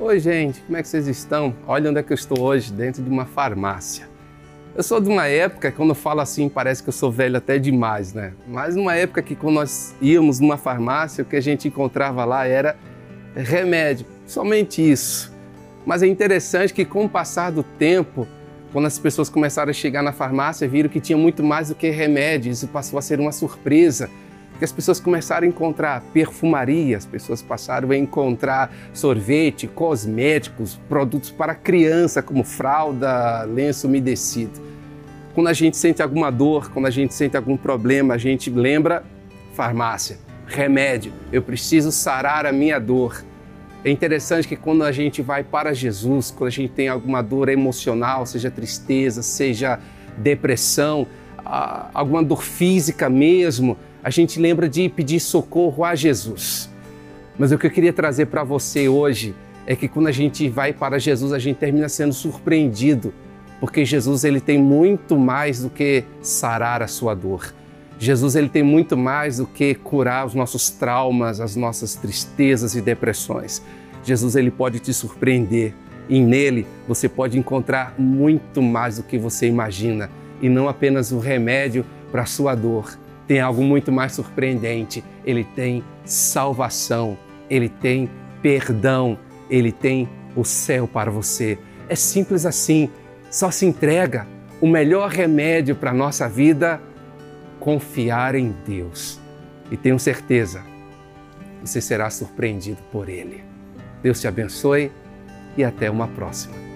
Oi, gente, como é que vocês estão? Olha onde é que eu estou hoje, dentro de uma farmácia. Eu sou de uma época, quando eu falo assim, parece que eu sou velho até demais, né? Mas numa época que quando nós íamos numa farmácia, o que a gente encontrava lá era remédio, somente isso. Mas é interessante que com o passar do tempo, quando as pessoas começaram a chegar na farmácia, viram que tinha muito mais do que remédio, isso passou a ser uma surpresa que as pessoas começaram a encontrar perfumaria, as pessoas passaram a encontrar sorvete, cosméticos, produtos para criança, como fralda, lenço umedecido. Quando a gente sente alguma dor, quando a gente sente algum problema, a gente lembra farmácia, remédio, eu preciso sarar a minha dor. É interessante que quando a gente vai para Jesus, quando a gente tem alguma dor emocional, seja tristeza, seja depressão, alguma dor física mesmo, a gente lembra de pedir socorro a Jesus. Mas o que eu queria trazer para você hoje é que quando a gente vai para Jesus, a gente termina sendo surpreendido, porque Jesus ele tem muito mais do que sarar a sua dor. Jesus ele tem muito mais do que curar os nossos traumas, as nossas tristezas e depressões. Jesus ele pode te surpreender e nele você pode encontrar muito mais do que você imagina e não apenas o remédio para a sua dor tem algo muito mais surpreendente. Ele tem salvação, ele tem perdão, ele tem o céu para você. É simples assim. Só se entrega. O melhor remédio para a nossa vida confiar em Deus. E tenho certeza, você será surpreendido por Ele. Deus te abençoe e até uma próxima.